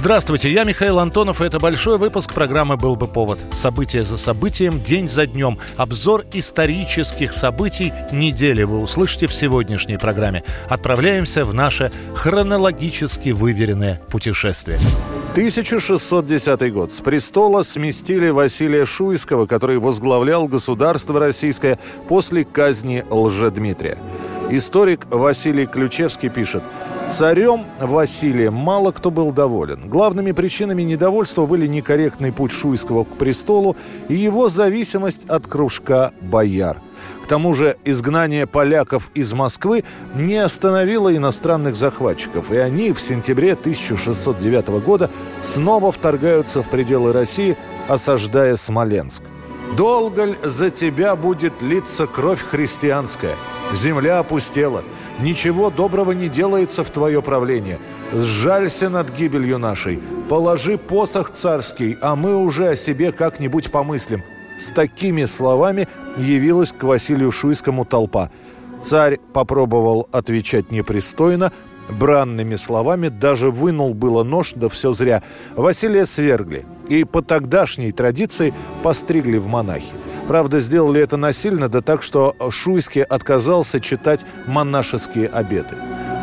Здравствуйте, я Михаил Антонов, и это большой выпуск программы «Был бы повод». События за событием, день за днем. Обзор исторических событий недели вы услышите в сегодняшней программе. Отправляемся в наше хронологически выверенное путешествие. 1610 год. С престола сместили Василия Шуйского, который возглавлял государство российское после казни Лжедмитрия. Историк Василий Ключевский пишет – Царем Василием мало кто был доволен. Главными причинами недовольства были некорректный путь Шуйского к престолу и его зависимость от кружка бояр. К тому же изгнание поляков из Москвы не остановило иностранных захватчиков, и они в сентябре 1609 года снова вторгаются в пределы России, осаждая Смоленск. «Долго ль за тебя будет литься кровь христианская? Земля опустела». Ничего доброго не делается в твое правление. Сжалься над гибелью нашей. Положи посох царский, а мы уже о себе как-нибудь помыслим». С такими словами явилась к Василию Шуйскому толпа. Царь попробовал отвечать непристойно, бранными словами, даже вынул было нож, да все зря. Василия свергли и по тогдашней традиции постригли в монахи. Правда, сделали это насильно, да так, что Шуйский отказался читать монашеские обеты.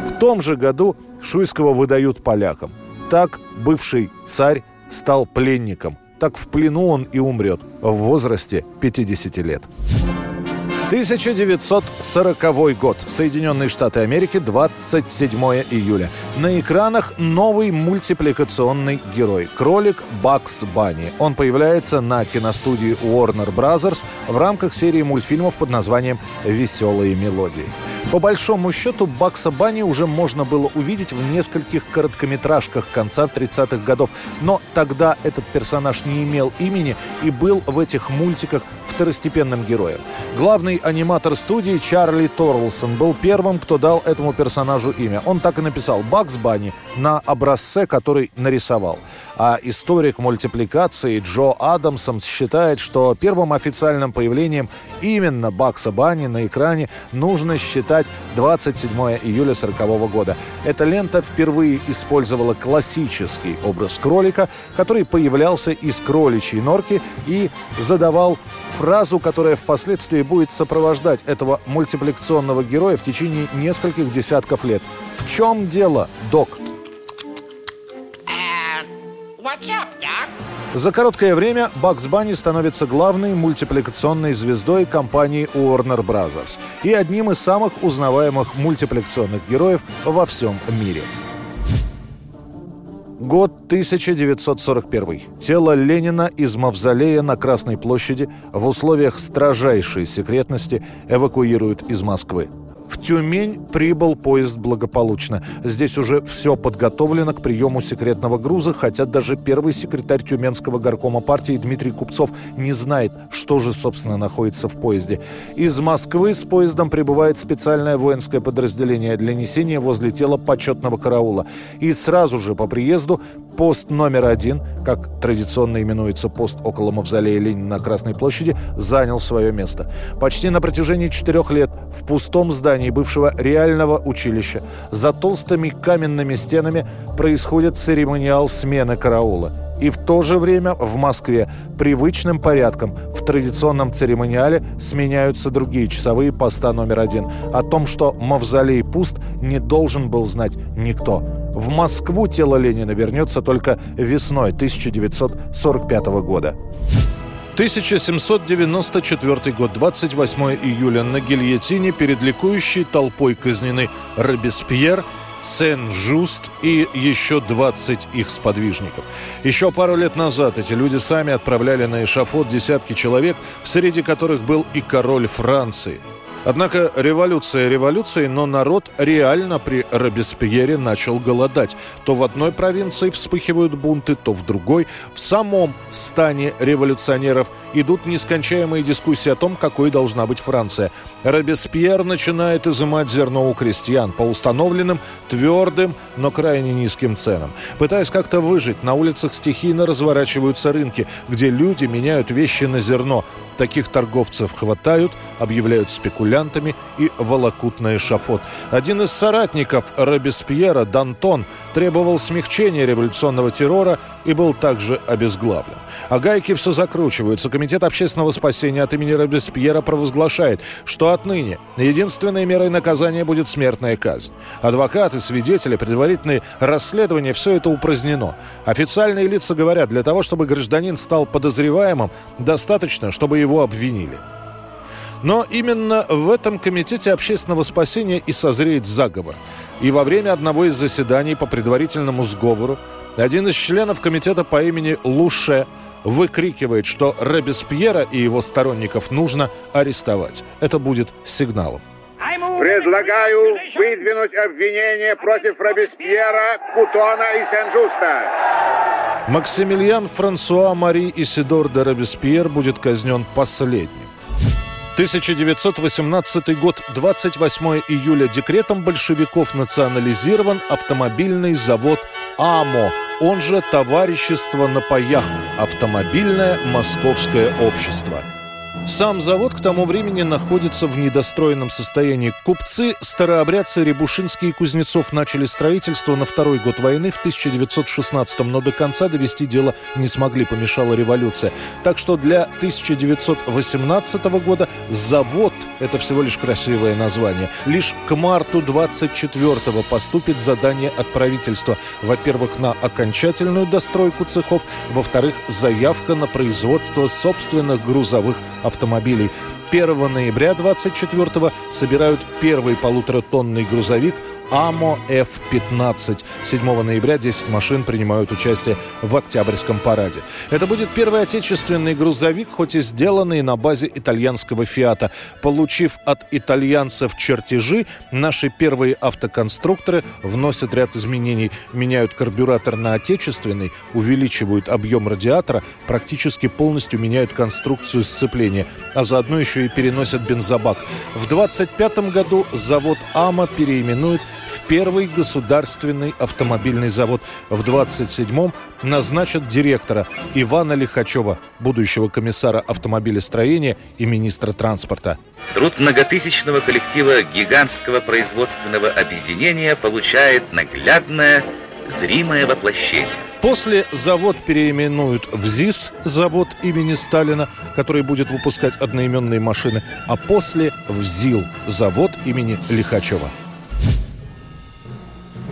В том же году Шуйского выдают полякам. Так бывший царь стал пленником. Так в плену он и умрет в возрасте 50 лет. 1940 год. Соединенные Штаты Америки, 27 июля. На экранах новый мультипликационный герой. Кролик Бакс Банни. Он появляется на киностудии Warner Brothers в рамках серии мультфильмов под названием «Веселые мелодии». По большому счету, Бакса Банни уже можно было увидеть в нескольких короткометражках конца 30-х годов. Но тогда этот персонаж не имел имени и был в этих мультиках второстепенным героем. Главный аниматор студии Чарли Торлсон был первым, кто дал этому персонажу имя. Он так и написал «Бакс Банни» на образце, который нарисовал. А историк мультипликации Джо Адамсон считает, что первым официальным появлением именно Бакса Банни на экране нужно считать 27 июля 1940 года. Эта лента впервые использовала классический образ кролика, который появлялся из кроличьей норки и задавал фразу, которая впоследствии будет сопровождать этого мультипликационного героя в течение нескольких десятков лет. В чем дело, док? За короткое время Бакс Банни становится главной мультипликационной звездой компании Warner Bros. и одним из самых узнаваемых мультипликационных героев во всем мире. Год 1941. Тело Ленина из мавзолея на Красной площади в условиях строжайшей секретности эвакуируют из Москвы. В Тюмень прибыл поезд благополучно. Здесь уже все подготовлено к приему секретного груза, хотя даже первый секретарь Тюменского горкома партии Дмитрий Купцов не знает, что же, собственно, находится в поезде. Из Москвы с поездом прибывает специальное воинское подразделение для несения возле тела почетного караула. И сразу же по приезду пост номер один, как традиционно именуется пост около мавзолея Ленина на Красной площади, занял свое место. Почти на протяжении четырех лет в пустом здании бывшего реального училища за толстыми каменными стенами происходит церемониал смены караула. И в то же время в Москве привычным порядком в традиционном церемониале сменяются другие часовые поста номер один. О том, что мавзолей пуст, не должен был знать никто. В Москву тело Ленина вернется только весной 1945 года. 1794 год, 28 июля. На гильотине перед ликующей толпой казнены Робеспьер, Сен-Жуст и еще 20 их сподвижников. Еще пару лет назад эти люди сами отправляли на эшафот десятки человек, среди которых был и король Франции – Однако революция революцией, но народ реально при Робеспьере начал голодать. То в одной провинции вспыхивают бунты, то в другой. В самом стане революционеров идут нескончаемые дискуссии о том, какой должна быть Франция. Робеспьер начинает изымать зерно у крестьян по установленным твердым, но крайне низким ценам. Пытаясь как-то выжить, на улицах стихийно разворачиваются рынки, где люди меняют вещи на зерно. Таких торговцев хватают, объявляют спекулянтами и волокут на эшафот. Один из соратников Робеспьера, Дантон, требовал смягчения революционного террора и был также обезглавлен. А гайки все закручиваются. Комитет общественного спасения от имени Робеспьера провозглашает, что отныне единственной мерой наказания будет смертная казнь. Адвокаты, свидетели, предварительные расследования – все это упразднено. Официальные лица говорят, для того, чтобы гражданин стал подозреваемым, достаточно, чтобы его обвинили. Но именно в этом комитете общественного спасения и созреет заговор. И во время одного из заседаний по предварительному сговору один из членов комитета по имени Луше выкрикивает, что Робеспьера и его сторонников нужно арестовать. Это будет сигналом. Предлагаю выдвинуть обвинение против Робеспьера, Кутона и Сен-Жуста. Максимилиан Франсуа Мари Исидор де Робеспьер будет казнен последним. 1918 год, 28 июля. Декретом большевиков национализирован автомобильный завод «АМО», он же «Товарищество на паях», автомобильное московское общество – сам завод к тому времени находится в недостроенном состоянии. Купцы, старообрядцы Рябушинский и Кузнецов начали строительство на второй год войны в 1916-м, но до конца довести дело не смогли, помешала революция. Так что для 1918 года завод – это всего лишь красивое название. Лишь к марту 24-го поступит задание от правительства. Во-первых, на окончательную достройку цехов, во-вторых, заявка на производство собственных грузовых автомобилей автомобилей. 1 ноября 24 собирают первый полуторатонный грузовик АМО F-15. 7 ноября 10 машин принимают участие в Октябрьском параде. Это будет первый отечественный грузовик, хоть и сделанный на базе итальянского «Фиата». Получив от итальянцев чертежи, наши первые автоконструкторы вносят ряд изменений. Меняют карбюратор на отечественный, увеличивают объем радиатора, практически полностью меняют конструкцию сцепления, а заодно еще и переносят бензобак. В 25 году завод АМА переименуют в первый государственный автомобильный завод. В 27-м назначат директора Ивана Лихачева, будущего комиссара автомобилестроения и министра транспорта. Труд многотысячного коллектива гигантского производственного объединения получает наглядное, зримое воплощение. После завод переименуют в ЗИС, завод имени Сталина, который будет выпускать одноименные машины, а после в ЗИЛ, завод имени Лихачева.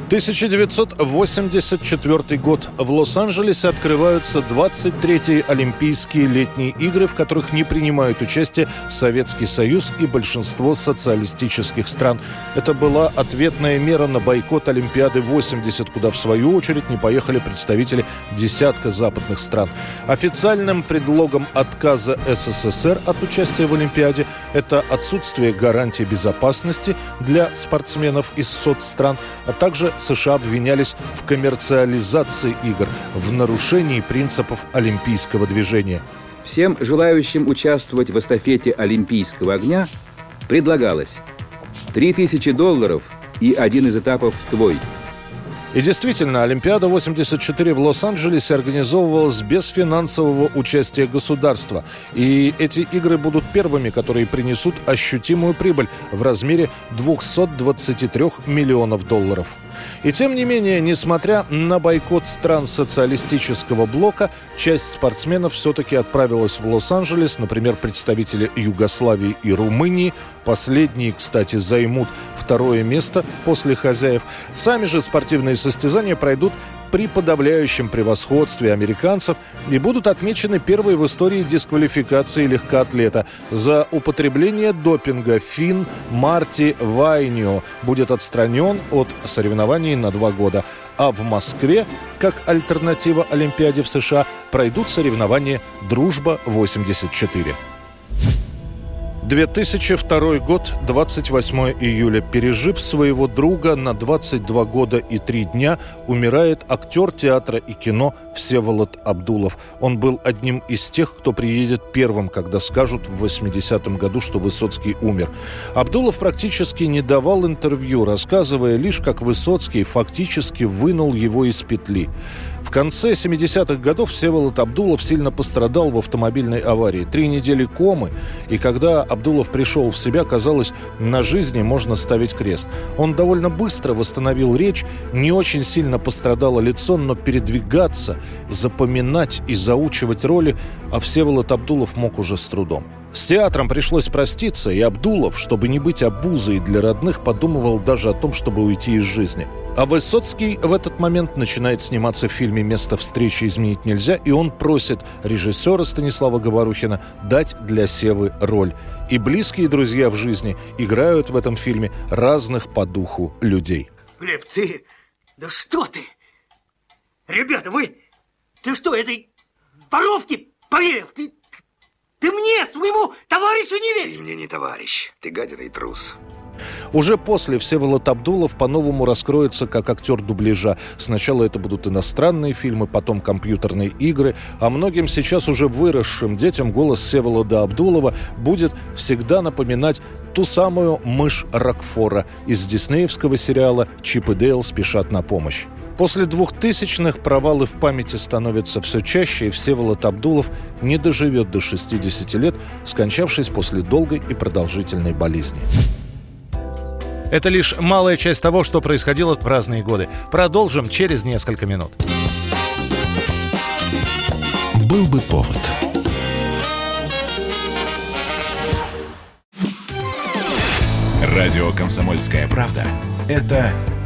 1984 год. В Лос-Анджелесе открываются 23-е Олимпийские летние игры, в которых не принимают участие Советский Союз и большинство социалистических стран. Это была ответная мера на бойкот Олимпиады 80, куда в свою очередь не поехали представители десятка западных стран. Официальным предлогом отказа СССР от участия в Олимпиаде это отсутствие гарантии безопасности для спортсменов из соцстран, а также США обвинялись в коммерциализации игр, в нарушении принципов олимпийского движения. Всем желающим участвовать в эстафете Олимпийского огня предлагалось 3000 долларов и один из этапов твой – и действительно, Олимпиада 84 в Лос-Анджелесе организовывалась без финансового участия государства. И эти игры будут первыми, которые принесут ощутимую прибыль в размере 223 миллионов долларов. И тем не менее, несмотря на бойкот стран социалистического блока, часть спортсменов все-таки отправилась в Лос-Анджелес, например, представители Югославии и Румынии. Последние, кстати, займут второе место после хозяев. Сами же спортивные состязания пройдут при подавляющем превосходстве американцев и будут отмечены первые в истории дисквалификации легкоатлета. За употребление допинга Фин Марти Вайнио будет отстранен от соревнований на два года. А в Москве, как альтернатива Олимпиаде в США, пройдут соревнования «Дружба-84». 2002 год, 28 июля. Пережив своего друга на 22 года и 3 дня, умирает актер театра и кино Всеволод Абдулов. Он был одним из тех, кто приедет первым, когда скажут в 80-м году, что Высоцкий умер. Абдулов практически не давал интервью, рассказывая лишь, как Высоцкий фактически вынул его из петли. В конце 70-х годов Всеволод Абдулов сильно пострадал в автомобильной аварии. Три недели комы, и когда Абдулов пришел в себя, казалось, на жизни можно ставить крест. Он довольно быстро восстановил речь, не очень сильно пострадало лицо, но передвигаться, запоминать и заучивать роли, а Всеволод Абдулов мог уже с трудом. С театром пришлось проститься, и Абдулов, чтобы не быть обузой для родных, подумывал даже о том, чтобы уйти из жизни. А Высоцкий в этот момент начинает сниматься в фильме «Место встречи изменить нельзя», и он просит режиссера Станислава Говорухина дать для Севы роль. И близкие друзья в жизни играют в этом фильме разных по духу людей. Глеб, ты... Да что ты? Ребята, вы... Ты что, этой воровке поверил? Ты, ты мне, своему товарищу не веришь? Ты мне не товарищ, ты гадина и трус. Уже после Всеволод Абдулов по-новому раскроется как актер дубляжа. Сначала это будут иностранные фильмы, потом компьютерные игры, а многим сейчас уже выросшим детям голос Всеволода Абдулова будет всегда напоминать ту самую мышь Рокфора из диснеевского сериала «Чип и Дейл спешат на помощь». После двухтысячных провалы в памяти становятся все чаще, и Всеволод Абдулов не доживет до 60 лет, скончавшись после долгой и продолжительной болезни. Это лишь малая часть того, что происходило в разные годы. Продолжим через несколько минут. Был бы повод. Радио «Комсомольская правда» — это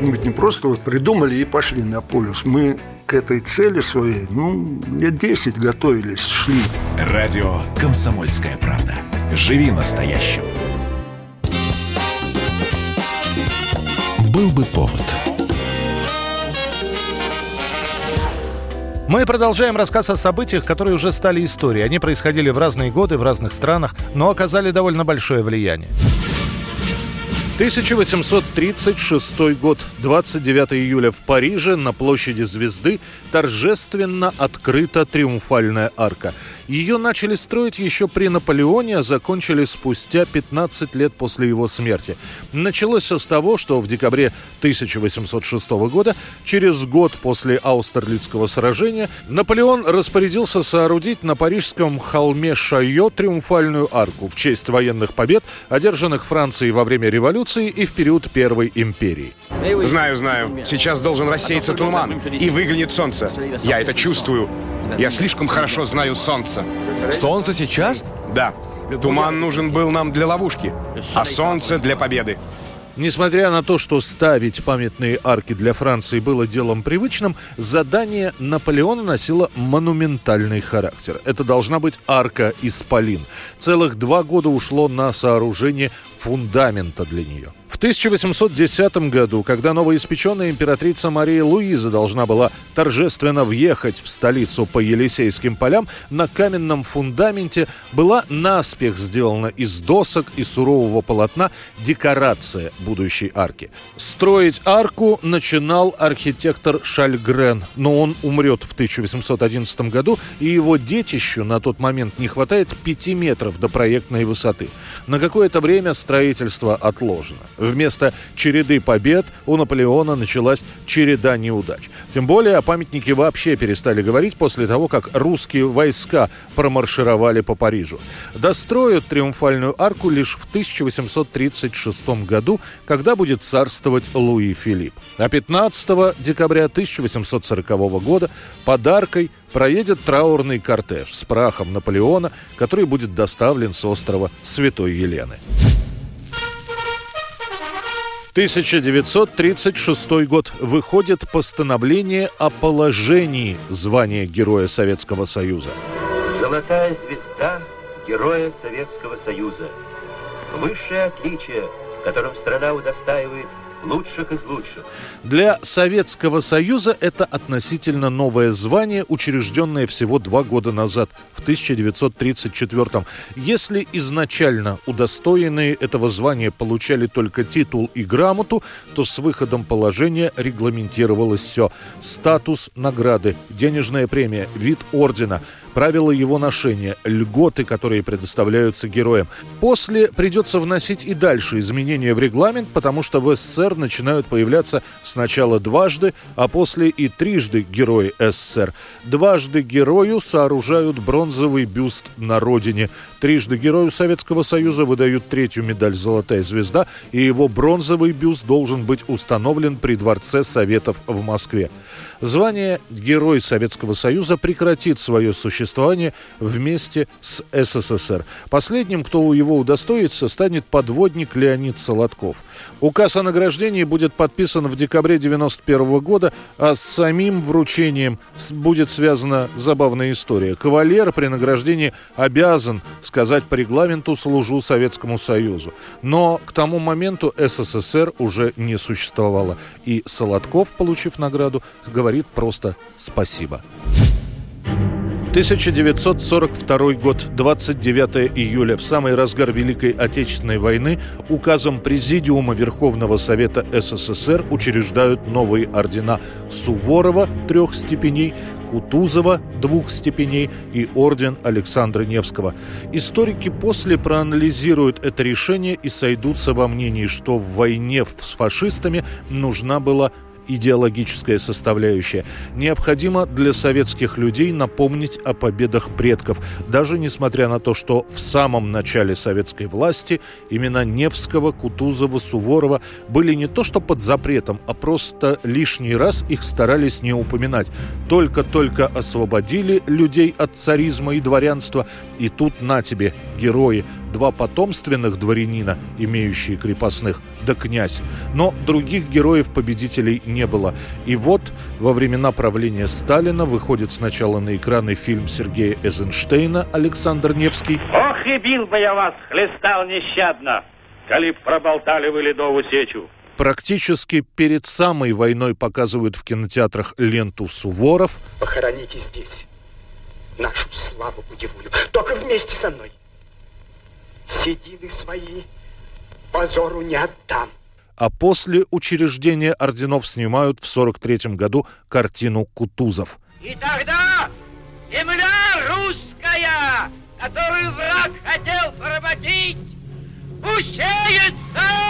Мы ведь не просто вот придумали и пошли на полюс. Мы к этой цели своей, ну, лет 10 готовились, шли. Радио «Комсомольская правда». Живи настоящим. Был бы повод. Мы продолжаем рассказ о событиях, которые уже стали историей. Они происходили в разные годы, в разных странах, но оказали довольно большое влияние. 1836 год, 29 июля в Париже на площади Звезды торжественно открыта Триумфальная арка. Ее начали строить еще при Наполеоне, а закончили спустя 15 лет после его смерти. Началось все с того, что в декабре 1806 года, через год после Аустерлицкого сражения, Наполеон распорядился соорудить на парижском холме Шайо Триумфальную арку в честь военных побед, одержанных Францией во время революции и в период Первой империи. Знаю, знаю. Сейчас должен рассеяться туман, и выглянет солнце. Я это чувствую. Я слишком хорошо знаю солнце. Солнце сейчас? Да. Туман нужен был нам для ловушки, а солнце для победы. Несмотря на то, что ставить памятные арки для Франции было делом привычным, задание Наполеона носило монументальный характер. Это должна быть арка Исполин. Целых два года ушло на сооружение фундамента для нее. В 1810 году, когда новоиспеченная императрица Мария Луиза должна была торжественно въехать в столицу по Елисейским полям, на каменном фундаменте была наспех сделана из досок и сурового полотна декорация будущей арки. Строить арку начинал архитектор Шальгрен, но он умрет в 1811 году, и его детищу на тот момент не хватает 5 метров до проектной высоты. На какое-то время строительство отложено. Вместо череды побед у Наполеона началась череда неудач. Тем более о памятнике вообще перестали говорить после того, как русские войска промаршировали по Парижу. Достроят Триумфальную арку лишь в 1836 году, когда будет царствовать Луи Филипп. А 15 декабря 1840 года подаркой проедет траурный кортеж с прахом Наполеона, который будет доставлен с острова Святой Елены. 1936 год. Выходит постановление о положении звания Героя Советского Союза. Золотая звезда Героя Советского Союза. Высшее отличие, которым страна удостаивает лучших из лучших. Для Советского Союза это относительно новое звание, учрежденное всего два года назад, в 1934 Если изначально удостоенные этого звания получали только титул и грамоту, то с выходом положения регламентировалось все. Статус награды, денежная премия, вид ордена – правила его ношения, льготы, которые предоставляются героям. После придется вносить и дальше изменения в регламент, потому что в СССР начинают появляться сначала дважды, а после и трижды герои СССР. Дважды герою сооружают бронзовый бюст на родине. Трижды герою Советского Союза выдают третью медаль «Золотая звезда», и его бронзовый бюст должен быть установлен при Дворце Советов в Москве. Звание Герой Советского Союза прекратит свое существование вместе с СССР. Последним, кто его удостоится, станет подводник Леонид Солодков. Указ о награждении будет подписан в декабре 1991 года, а с самим вручением будет связана забавная история. Кавалер при награждении обязан сказать по регламенту «служу Советскому Союзу». Но к тому моменту СССР уже не существовало. И Солодков, получив награду, говорит просто «спасибо». 1942 год, 29 июля, в самый разгар Великой Отечественной войны, указом Президиума Верховного Совета СССР учреждают новые ордена Суворова трех степеней, Кутузова двух степеней и орден Александра Невского. Историки после проанализируют это решение и сойдутся во мнении, что в войне с фашистами нужна была идеологическая составляющая. Необходимо для советских людей напомнить о победах предков, даже несмотря на то, что в самом начале советской власти имена Невского, Кутузова, Суворова были не то что под запретом, а просто лишний раз их старались не упоминать. Только-только освободили людей от царизма и дворянства, и тут на тебе, герои, два потомственных дворянина, имеющие крепостных, да князь. Но других героев-победителей не было. И вот во времена правления Сталина выходит сначала на экраны фильм Сергея Эйзенштейна «Александр Невский». Ох, и бил бы я вас, хлестал нещадно, коли б проболтали вы ледовую сечу. Практически перед самой войной показывают в кинотеатрах ленту «Суворов». Похороните здесь нашу славу путевую, только вместе со мной. Седины свои позору не отдам. А после учреждения орденов снимают в 43 году картину «Кутузов». И тогда земля русская, которую враг хотел поработить, усеется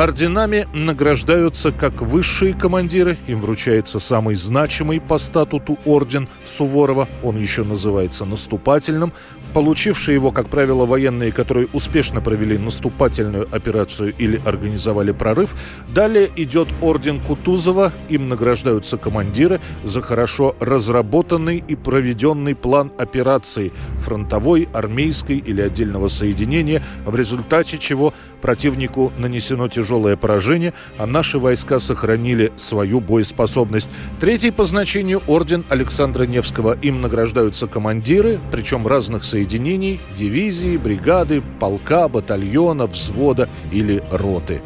Орденами награждаются как высшие командиры, им вручается самый значимый по статуту орден Суворова, он еще называется наступательным, получившие его, как правило, военные, которые успешно провели наступательную операцию или организовали прорыв. Далее идет орден Кутузова, им награждаются командиры за хорошо разработанный и проведенный план операции фронтовой, армейской или отдельного соединения, в результате чего противнику нанесено тяжелое поражение, а наши войска сохранили свою боеспособность. Третий по значению орден Александра Невского. Им награждаются командиры, причем разных соединений, дивизии, бригады, полка, батальона, взвода или роты.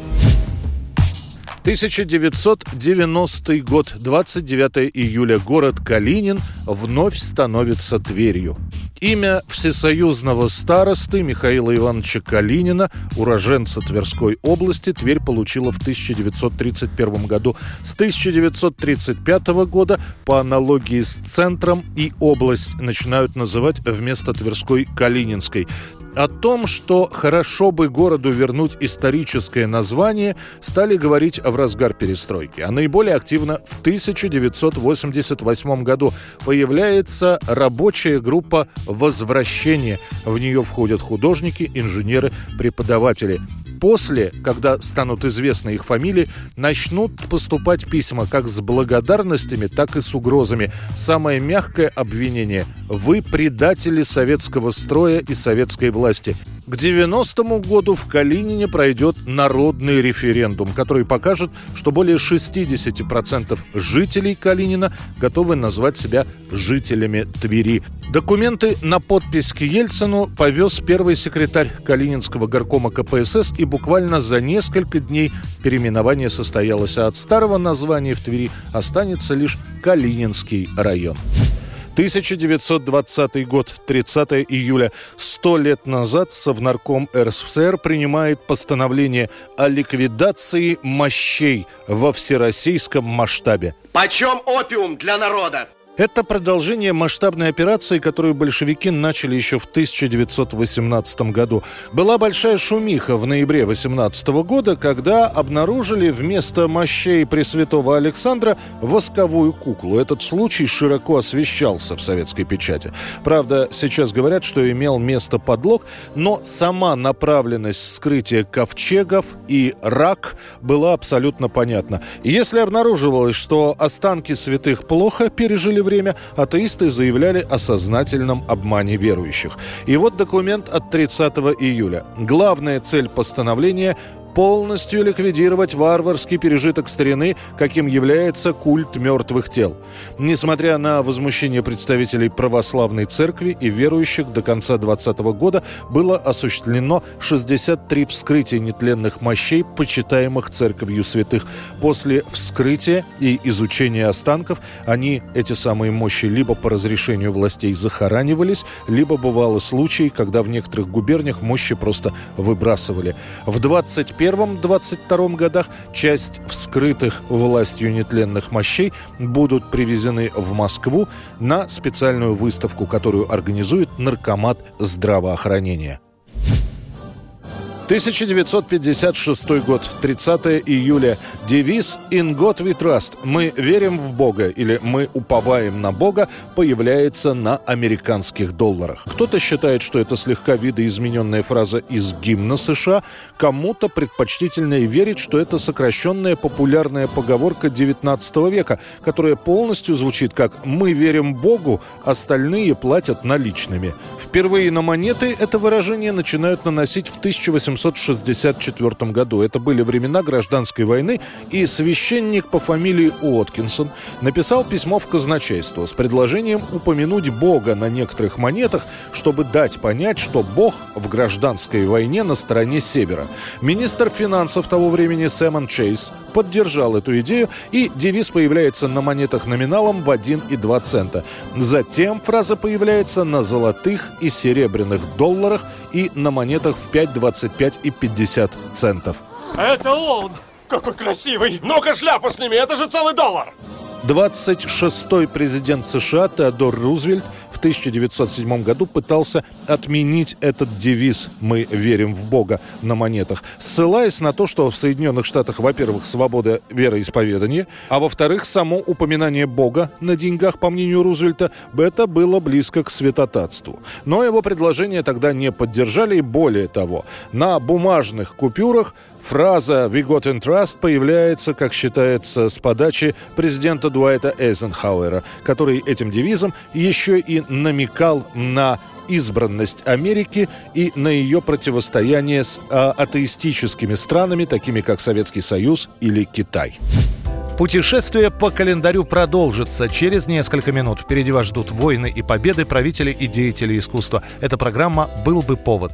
1990 год, 29 июля, город Калинин вновь становится Тверью. Имя всесоюзного старосты Михаила Ивановича Калинина, уроженца Тверской области, Тверь получила в 1931 году. С 1935 года по аналогии с центром и область начинают называть вместо Тверской Калининской. О том, что хорошо бы городу вернуть историческое название, стали говорить в разгар перестройки. А наиболее активно в 1988 году появляется рабочая группа «Возвращение». В нее входят художники, инженеры, преподаватели. После, когда станут известны их фамилии, начнут поступать письма как с благодарностями, так и с угрозами. Самое мягкое обвинение вы предатели советского строя и советской власти. К 90-му году в Калинине пройдет народный референдум, который покажет, что более 60% жителей Калинина готовы назвать себя жителями Твери. Документы на подпись к Ельцину повез первый секретарь Калининского горкома КПСС, и буквально за несколько дней переименование состоялось, а от старого названия в Твери останется лишь Калининский район. 1920 год, 30 июля. Сто лет назад Совнарком РСФСР принимает постановление о ликвидации мощей во всероссийском масштабе. Почем опиум для народа? Это продолжение масштабной операции, которую большевики начали еще в 1918 году. Была большая шумиха в ноябре 18 года, когда обнаружили вместо мощей Пресвятого Александра восковую куклу. Этот случай широко освещался в советской печати. Правда, сейчас говорят, что имел место подлог, но сама направленность скрытия ковчегов и рак была абсолютно понятна. Если обнаруживалось, что останки святых плохо пережили время атеисты заявляли о сознательном обмане верующих. И вот документ от 30 июля. Главная цель постановления полностью ликвидировать варварский пережиток старины, каким является культ мертвых тел. Несмотря на возмущение представителей православной церкви и верующих, до конца 2020 года было осуществлено 63 вскрытия нетленных мощей, почитаемых церковью святых. После вскрытия и изучения останков они, эти самые мощи, либо по разрешению властей захоранивались, либо бывало случаи, когда в некоторых губерниях мощи просто выбрасывали. В 25 21-22 годах часть вскрытых властью нетленных мощей будут привезены в Москву на специальную выставку, которую организует Наркомат здравоохранения. 1956 год, 30 июля. Девиз «In God we trust» – «Мы верим в Бога» или «Мы уповаем на Бога» появляется на американских долларах. Кто-то считает, что это слегка видоизмененная фраза из гимна США, кому-то предпочтительнее верить, что это сокращенная популярная поговорка 19 века, которая полностью звучит как «Мы верим Богу, остальные платят наличными». Впервые на монеты это выражение начинают наносить в 1800 1864 году. Это были времена гражданской войны, и священник по фамилии Уоткинсон написал письмо в казначейство с предложением упомянуть Бога на некоторых монетах, чтобы дать понять, что Бог в гражданской войне на стороне Севера. Министр финансов того времени Сэмон Чейз поддержал эту идею, и девиз появляется на монетах номиналом в 1 и 2 цента. Затем фраза появляется на золотых и серебряных долларах и на монетах в 5, 25 и 50 центов. Это он! Какой красивый! Ну-ка шляпу сними, это же целый доллар! 26-й президент США Теодор Рузвельт в 1907 году пытался отменить этот девиз «Мы верим в Бога» на монетах, ссылаясь на то, что в Соединенных Штатах, во-первых, свобода вероисповедания, а во-вторых, само упоминание Бога на деньгах, по мнению Рузвельта, это было близко к святотатству. Но его предложение тогда не поддержали, и более того, на бумажных купюрах Фраза «We got in trust» появляется, как считается, с подачи президента Дуайта Эйзенхауэра, который этим девизом еще и намекал на избранность Америки и на ее противостояние с а, атеистическими странами, такими как Советский Союз или Китай. Путешествие по календарю продолжится. Через несколько минут впереди вас ждут войны и победы правителей и деятелей искусства. Эта программа «Был бы повод».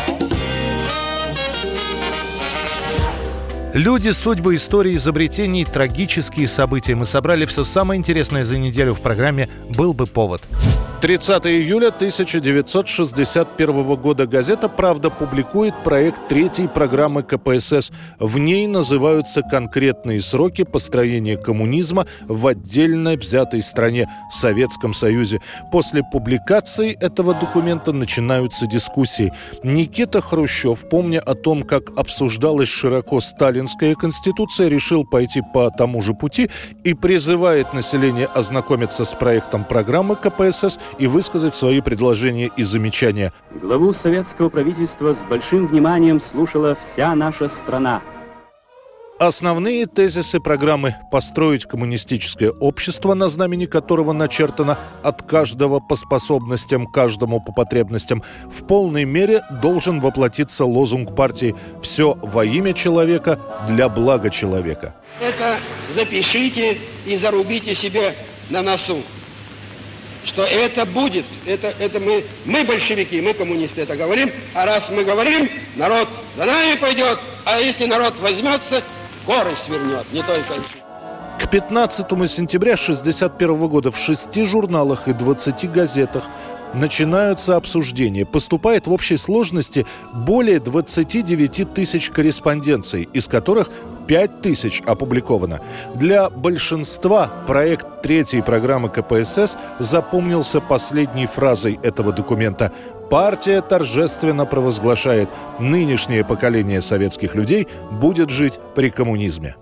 Люди, судьбы, истории, изобретений, трагические события. Мы собрали все самое интересное за неделю в программе «Был бы повод». 30 июля 1961 года газета «Правда» публикует проект третьей программы КПСС. В ней называются конкретные сроки построения коммунизма в отдельно взятой стране – Советском Союзе. После публикации этого документа начинаются дискуссии. Никита Хрущев, помня о том, как обсуждалась широко сталинская конституция, решил пойти по тому же пути и призывает население ознакомиться с проектом программы КПСС и высказать свои предложения и замечания. Главу советского правительства с большим вниманием слушала вся наша страна. Основные тезисы программы «Построить коммунистическое общество», на знамени которого начертано «от каждого по способностям, каждому по потребностям», в полной мере должен воплотиться лозунг партии «Все во имя человека, для блага человека». Это запишите и зарубите себе на носу что это будет, это, это мы, мы большевики, мы коммунисты это говорим, а раз мы говорим, народ за нами пойдет, а если народ возьмется, горы свернет, не только... К 15 сентября 1961 года в шести журналах и 20 газетах начинаются обсуждения. Поступает в общей сложности более 29 тысяч корреспонденций, из которых 5 тысяч опубликовано. Для большинства проект третьей программы КПСС запомнился последней фразой этого документа. Партия торжественно провозглашает, нынешнее поколение советских людей будет жить при коммунизме.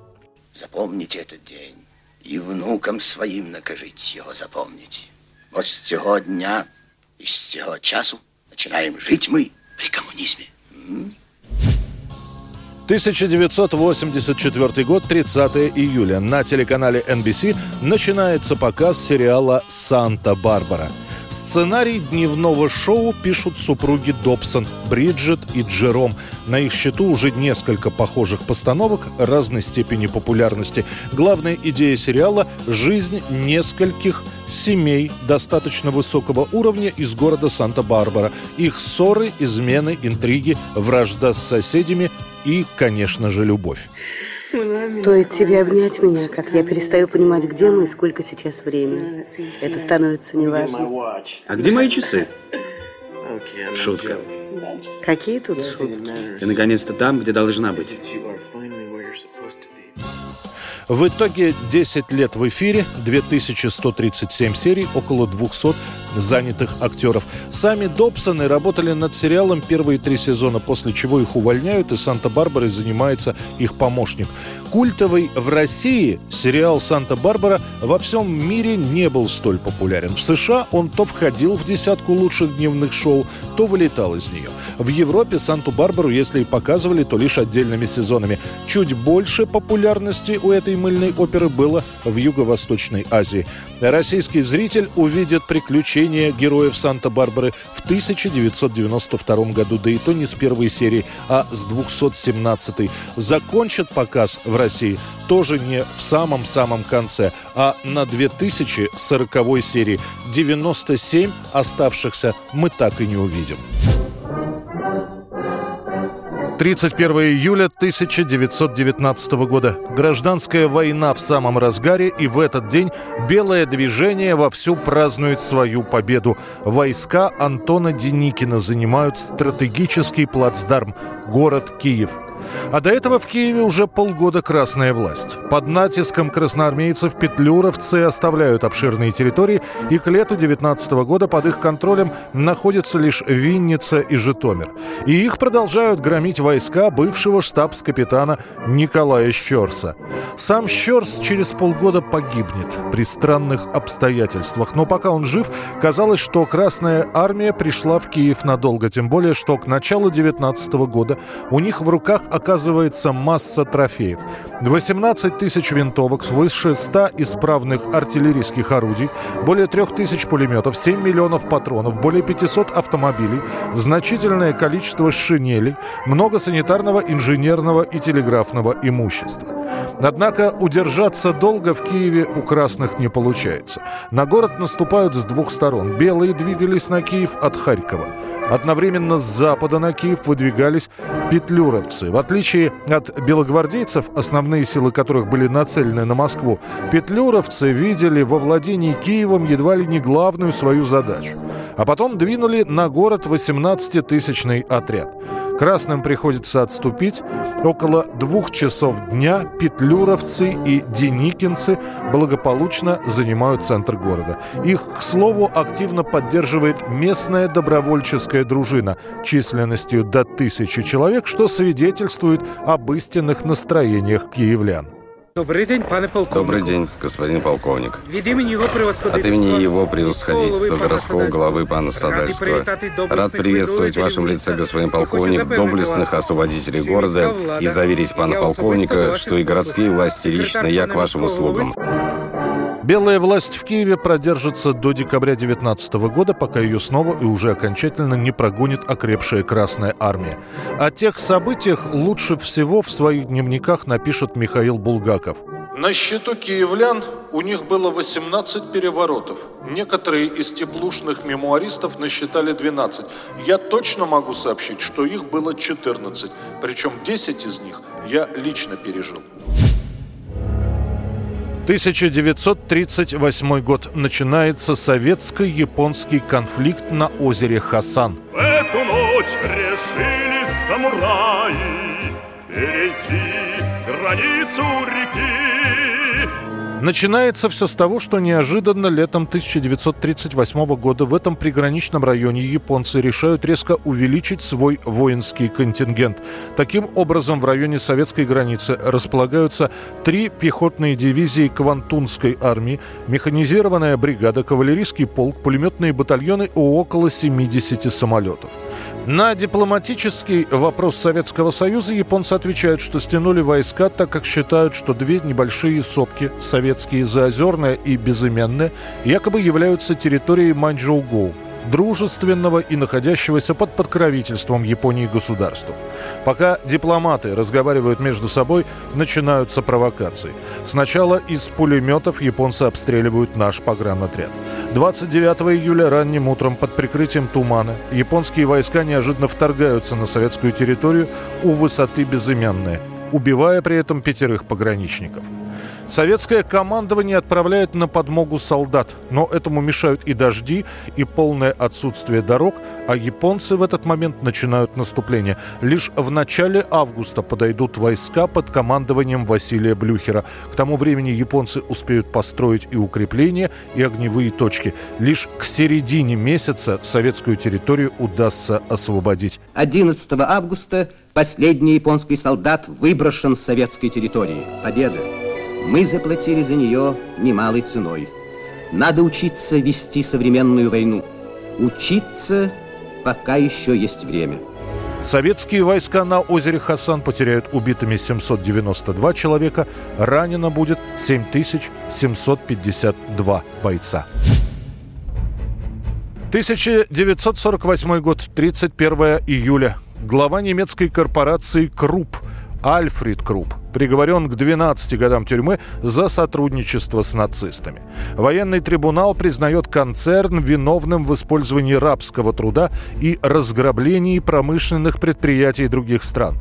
Запомните этот день и внукам своим накажите его запомнить. Вот с того дня и с того часу начинаем жить мы при коммунизме. М? 1984 год, 30 июля. На телеканале NBC начинается показ сериала «Санта-Барбара». Сценарий дневного шоу пишут супруги Добсон, Бриджит и Джером. На их счету уже несколько похожих постановок разной степени популярности. Главная идея сериала – жизнь нескольких семей достаточно высокого уровня из города Санта-Барбара. Их ссоры, измены, интриги, вражда с соседями и, конечно же, любовь. Стоит тебе обнять меня, как я перестаю понимать, где мы и сколько сейчас время. Это становится неважно. А где мои часы? Шутка. Какие тут шутки? Ты наконец-то там, где должна быть. В итоге 10 лет в эфире, 2137 серий, около 200 занятых актеров. Сами Добсоны работали над сериалом первые три сезона, после чего их увольняют, и Санта-Барбарой занимается их помощник. Культовый в России сериал «Санта-Барбара» во всем мире не был столь популярен. В США он то входил в десятку лучших дневных шоу, то вылетал из нее. В Европе «Санту-Барбару», если и показывали, то лишь отдельными сезонами. Чуть больше популярности у этой мыльной оперы было в Юго-Восточной Азии. Российский зритель увидит приключения героев Санта-Барбары в 1992 году, да и то не с первой серии, а с 217 Закончат показ в России тоже не в самом-самом конце, а на 2040 серии. 97 оставшихся мы так и не увидим. 31 июля 1919 года. Гражданская война в самом разгаре, и в этот день белое движение вовсю празднует свою победу. Войска Антона Деникина занимают стратегический плацдарм – город Киев – а до этого в Киеве уже полгода красная власть. Под натиском красноармейцев петлюровцы оставляют обширные территории, и к лету 19 года под их контролем находятся лишь Винница и Житомир. И их продолжают громить войска бывшего штабс-капитана Николая Щерса. Сам Щерс через полгода погибнет при странных обстоятельствах, но пока он жив, казалось, что Красная Армия пришла в Киев надолго, тем более, что к началу 19 года у них в руках оказывается масса трофеев. 18 тысяч винтовок, свыше 100 исправных артиллерийских орудий, более 3 тысяч пулеметов, 7 миллионов патронов, более 500 автомобилей, значительное количество шинелей, много санитарного, инженерного и телеграфного имущества. Однако удержаться долго в Киеве у красных не получается. На город наступают с двух сторон. Белые двигались на Киев от Харькова. Одновременно с запада на Киев выдвигались петлюровцы. В отличие от белогвардейцев, основные силы которых были нацелены на Москву, петлюровцы видели во владении Киевом едва ли не главную свою задачу. А потом двинули на город 18-тысячный отряд. Красным приходится отступить. Около двух часов дня петлюровцы и деникинцы благополучно занимают центр города. Их, к слову, активно поддерживает местная добровольческая дружина численностью до тысячи человек, что свидетельствует об истинных настроениях киевлян. Добрый день, пане полковник. Добрый день, господин полковник. Від імені його От имени его превосходительства городского главы пана Стадальского рад приветствовать в вашем лице, господин полковник, доблестных освободителей города и заверить пана полковника, что и городские власти лично я к вашим услугам. Белая власть в Киеве продержится до декабря 2019 года, пока ее снова и уже окончательно не прогонит окрепшая Красная Армия. О тех событиях лучше всего в своих дневниках напишет Михаил Булгаков. На счету киевлян у них было 18 переворотов. Некоторые из теплушных мемуаристов насчитали 12. Я точно могу сообщить, что их было 14. Причем 10 из них я лично пережил. 1938 год. Начинается советско-японский конфликт на озере Хасан. В эту ночь решили самураи перейти границу реки. Начинается все с того, что неожиданно летом 1938 года в этом приграничном районе японцы решают резко увеличить свой воинский контингент. Таким образом, в районе советской границы располагаются три пехотные дивизии Квантунской армии, механизированная бригада, кавалерийский полк, пулеметные батальоны и около 70 самолетов. На дипломатический вопрос Советского Союза японцы отвечают, что стянули войска, так как считают, что две небольшие сопки, советские Заозерная и Безыменная, якобы являются территорией Маньчжоу-Гоу дружественного и находящегося под подкровительством Японии государства. Пока дипломаты разговаривают между собой, начинаются провокации. Сначала из пулеметов японцы обстреливают наш погранотряд. 29 июля ранним утром под прикрытием тумана японские войска неожиданно вторгаются на советскую территорию у высоты Безымянная, убивая при этом пятерых пограничников. Советское командование отправляет на подмогу солдат, но этому мешают и дожди, и полное отсутствие дорог, а японцы в этот момент начинают наступление. Лишь в начале августа подойдут войска под командованием Василия Блюхера. К тому времени японцы успеют построить и укрепления, и огневые точки. Лишь к середине месяца советскую территорию удастся освободить. 11 августа последний японский солдат выброшен с советской территории. Победа! Мы заплатили за нее немалой ценой. Надо учиться вести современную войну. Учиться, пока еще есть время. Советские войска на озере Хасан потеряют убитыми 792 человека, ранено будет 7752 бойца. 1948 год, 31 июля. Глава немецкой корпорации «Крупп» Альфред Крупп приговорен к 12 годам тюрьмы за сотрудничество с нацистами. Военный трибунал признает концерн виновным в использовании рабского труда и разграблении промышленных предприятий других стран.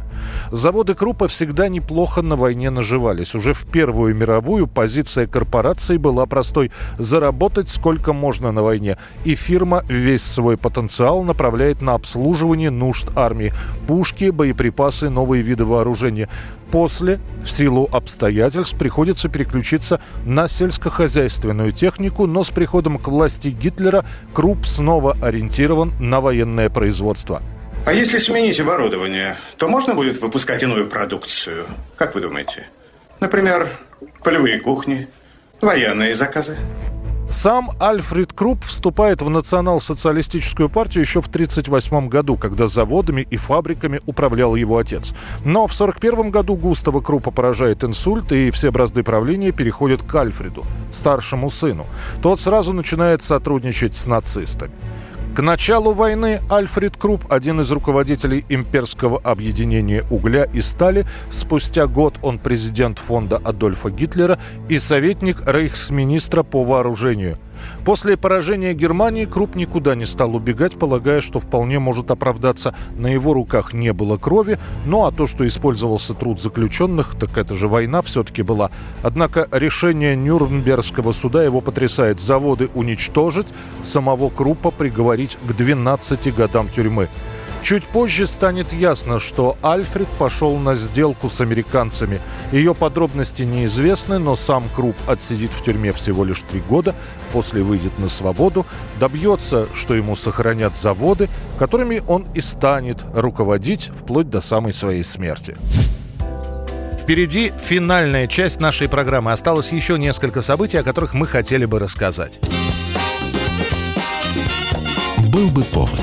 Заводы Крупа всегда неплохо на войне наживались. Уже в Первую мировую позиция корпорации была простой – заработать сколько можно на войне. И фирма весь свой потенциал направляет на обслуживание нужд армии. Пушки, боеприпасы, новые виды вооружения. После, в силу обстоятельств, приходится переключиться на сельскохозяйственную технику, но с приходом к власти Гитлера Круп снова ориентирован на военное производство. А если сменить оборудование, то можно будет выпускать иную продукцию? Как вы думаете? Например, полевые кухни, военные заказы? Сам Альфред Крупп вступает в национал-социалистическую партию еще в 1938 году, когда заводами и фабриками управлял его отец. Но в 1941 году Густава Круппа поражает инсульт, и все бразды правления переходят к Альфреду, старшему сыну. Тот сразу начинает сотрудничать с нацистами. К началу войны Альфред Крупп, один из руководителей имперского объединения угля и стали, спустя год он президент фонда Адольфа Гитлера и советник рейхсминистра по вооружению – После поражения Германии Круп никуда не стал убегать, полагая, что вполне может оправдаться. На его руках не было крови, ну а то, что использовался труд заключенных, так это же война все-таки была. Однако решение Нюрнбергского суда его потрясает. Заводы уничтожить, самого Крупа приговорить к 12 годам тюрьмы. Чуть позже станет ясно, что Альфред пошел на сделку с американцами. Ее подробности неизвестны, но сам Круп отсидит в тюрьме всего лишь три года, после выйдет на свободу, добьется, что ему сохранят заводы, которыми он и станет руководить вплоть до самой своей смерти. Впереди финальная часть нашей программы. Осталось еще несколько событий, о которых мы хотели бы рассказать. Был бы повод.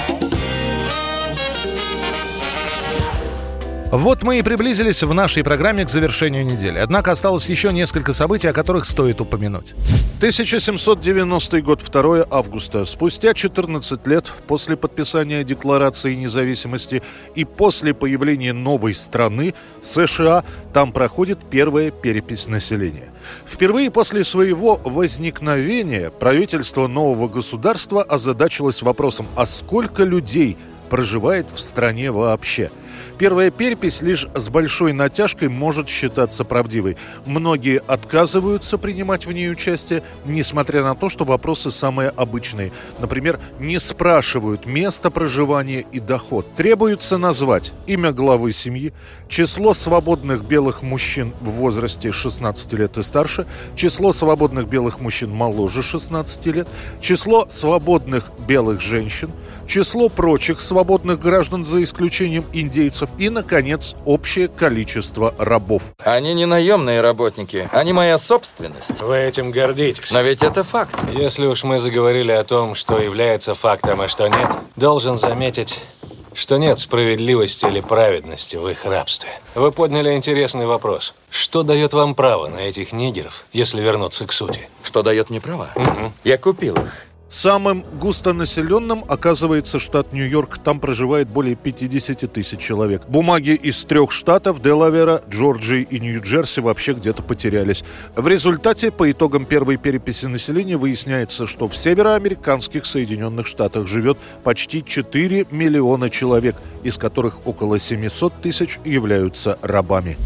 Вот мы и приблизились в нашей программе к завершению недели. Однако осталось еще несколько событий, о которых стоит упомянуть. 1790 год, 2 августа. Спустя 14 лет после подписания Декларации независимости и после появления новой страны, США, там проходит первая перепись населения. Впервые после своего возникновения правительство нового государства озадачилось вопросом, а сколько людей проживает в стране вообще – Первая перепись лишь с большой натяжкой может считаться правдивой. Многие отказываются принимать в ней участие, несмотря на то, что вопросы самые обычные. Например, не спрашивают место проживания и доход. Требуется назвать имя главы семьи, число свободных белых мужчин в возрасте 16 лет и старше, число свободных белых мужчин моложе 16 лет, число свободных белых женщин, число прочих свободных граждан за исключением индейцев и, наконец, общее количество рабов. Они не наемные работники, они моя собственность. Вы этим гордитесь. Но ведь это факт. Если уж мы заговорили о том, что является фактом, а что нет, должен заметить, что нет справедливости или праведности в их рабстве. Вы подняли интересный вопрос. Что дает вам право на этих нигеров, если вернуться к сути? Что дает мне право? Угу. Я купил их. Самым густонаселенным оказывается штат Нью-Йорк. Там проживает более 50 тысяч человек. Бумаги из трех штатов – Делавера, Джорджии и Нью-Джерси – вообще где-то потерялись. В результате, по итогам первой переписи населения, выясняется, что в североамериканских Соединенных Штатах живет почти 4 миллиона человек, из которых около 700 тысяч являются рабами.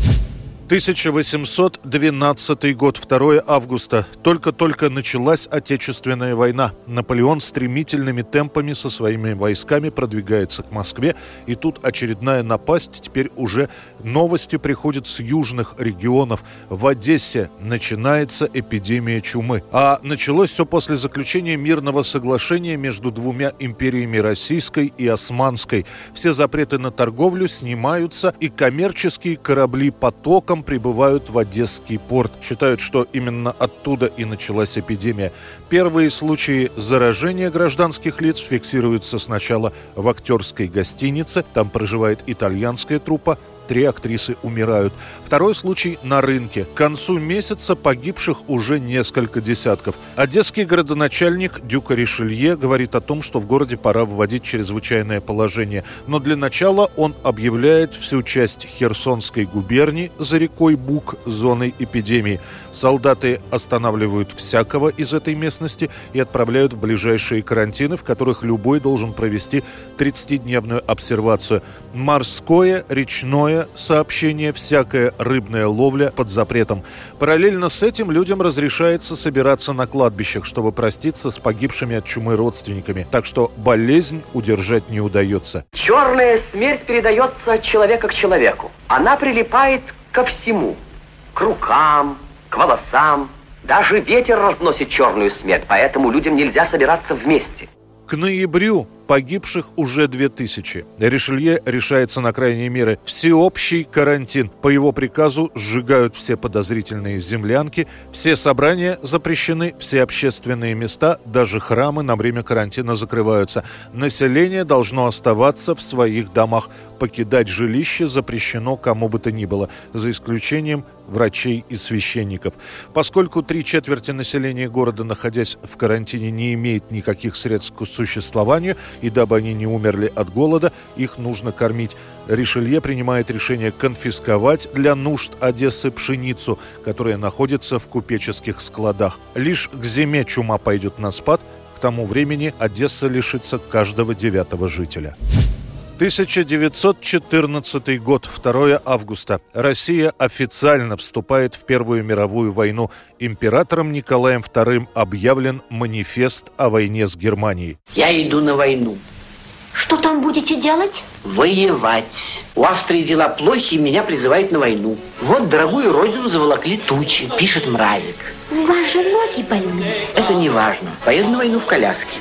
1812 год, 2 августа. Только-только началась Отечественная война. Наполеон стремительными темпами со своими войсками продвигается к Москве. И тут очередная напасть. Теперь уже новости приходят с южных регионов. В Одессе начинается эпидемия чумы. А началось все после заключения мирного соглашения между двумя империями Российской и Османской. Все запреты на торговлю снимаются, и коммерческие корабли потоком потоком прибывают в Одесский порт. Считают, что именно оттуда и началась эпидемия. Первые случаи заражения гражданских лиц фиксируются сначала в актерской гостинице. Там проживает итальянская труппа три актрисы умирают. Второй случай на рынке. К концу месяца погибших уже несколько десятков. Одесский городоначальник Дюка Ришелье говорит о том, что в городе пора вводить чрезвычайное положение. Но для начала он объявляет всю часть Херсонской губернии за рекой Бук зоной эпидемии. Солдаты останавливают всякого из этой местности и отправляют в ближайшие карантины, в которых любой должен провести 30-дневную обсервацию. Морское, речное сообщение, всякая рыбная ловля под запретом. Параллельно с этим людям разрешается собираться на кладбищах, чтобы проститься с погибшими от чумы родственниками. Так что болезнь удержать не удается. Черная смерть передается от человека к человеку. Она прилипает ко всему. К рукам, к волосам. Даже ветер разносит черную смерть, поэтому людям нельзя собираться вместе. К ноябрю Погибших уже 2000. Ришелье решается на крайние меры. Всеобщий карантин. По его приказу сжигают все подозрительные землянки, все собрания запрещены, все общественные места, даже храмы на время карантина закрываются. Население должно оставаться в своих домах. Покидать жилище запрещено кому бы то ни было, за исключением врачей и священников. Поскольку три четверти населения города, находясь в карантине, не имеет никаких средств к существованию, и дабы они не умерли от голода, их нужно кормить. Ришелье принимает решение конфисковать для нужд Одессы пшеницу, которая находится в купеческих складах. Лишь к зиме чума пойдет на спад, к тому времени Одесса лишится каждого девятого жителя. 1914 год, 2 августа. Россия официально вступает в Первую мировую войну. Императором Николаем II объявлен манифест о войне с Германией. Я иду на войну. Что там будете делать? Воевать. У Австрии дела плохи, меня призывают на войну. Вот дорогую родину заволокли тучи, пишет мразик. У вас же ноги больные. Это не важно. Поеду на войну в коляске.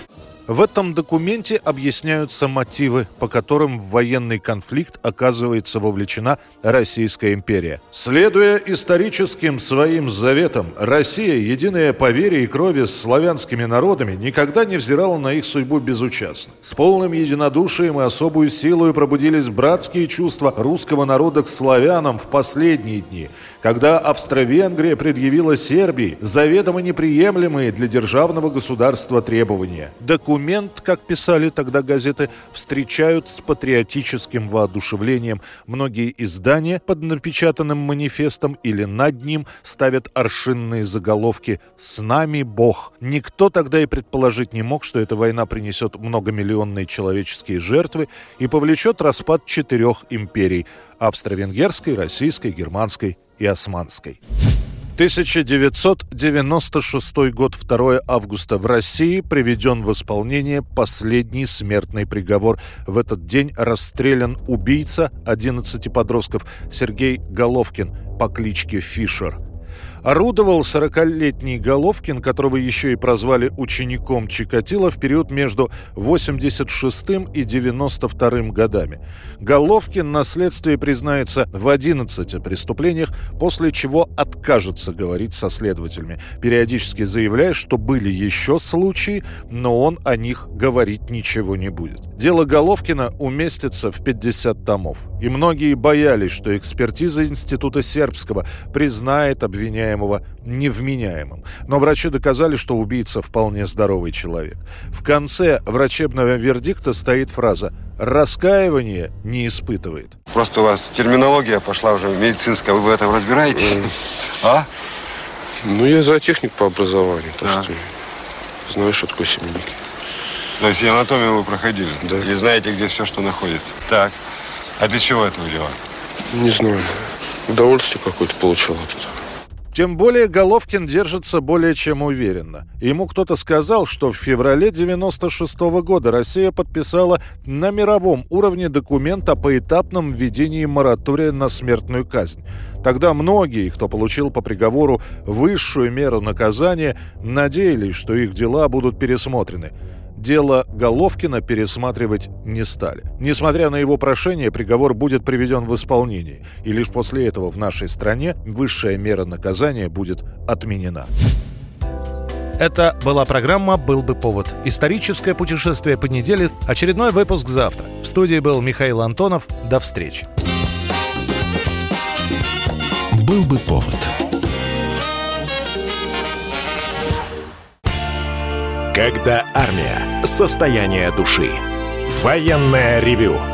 В этом документе объясняются мотивы, по которым в военный конфликт оказывается вовлечена Российская империя. Следуя историческим своим заветам, Россия, единая по вере и крови с славянскими народами, никогда не взирала на их судьбу безучастно. С полным единодушием и особую силой пробудились братские чувства русского народа к славянам в последние дни – когда Австро-Венгрия предъявила Сербии заведомо неприемлемые для державного государства требования. Документ, как писали тогда газеты, встречают с патриотическим воодушевлением. Многие издания под напечатанным манифестом или над ним ставят аршинные заголовки «С нами Бог». Никто тогда и предположить не мог, что эта война принесет многомиллионные человеческие жертвы и повлечет распад четырех империй – австро-венгерской, российской, германской и Османской. 1996 год, 2 августа. В России приведен в исполнение последний смертный приговор. В этот день расстрелян убийца 11 подростков Сергей Головкин по кличке Фишер – орудовал 40-летний Головкин, которого еще и прозвали учеником Чикатило в период между 86 и 92 годами. Головкин на следствии признается в 11 преступлениях, после чего откажется говорить со следователями, периодически заявляя, что были еще случаи, но он о них говорить ничего не будет. Дело Головкина уместится в 50 томов, и многие боялись, что экспертиза Института Сербского признает обвиняемого обвиняемого невменяемым. Но врачи доказали, что убийца вполне здоровый человек. В конце врачебного вердикта стоит фраза «раскаивание не испытывает». Просто у вас терминология пошла уже медицинская, вы в этом разбираетесь? А? Ну, я зоотехник по образованию, так что знаю, что такое семейники. То есть и анатомию вы проходили? Да. И знаете, где все, что находится? Так. А для чего этого дела? Не знаю. Удовольствие какое-то получал от этого. Тем более Головкин держится более чем уверенно. Ему кто-то сказал, что в феврале 96 -го года Россия подписала на мировом уровне документ о поэтапном введении моратория на смертную казнь. Тогда многие, кто получил по приговору высшую меру наказания, надеялись, что их дела будут пересмотрены дело Головкина пересматривать не стали. Несмотря на его прошение, приговор будет приведен в исполнение, и лишь после этого в нашей стране высшая мера наказания будет отменена. Это была программа «Был бы повод». Историческое путешествие по неделе. Очередной выпуск завтра. В студии был Михаил Антонов. До встречи. «Был бы повод» Когда армия. Состояние души. Военное ревю.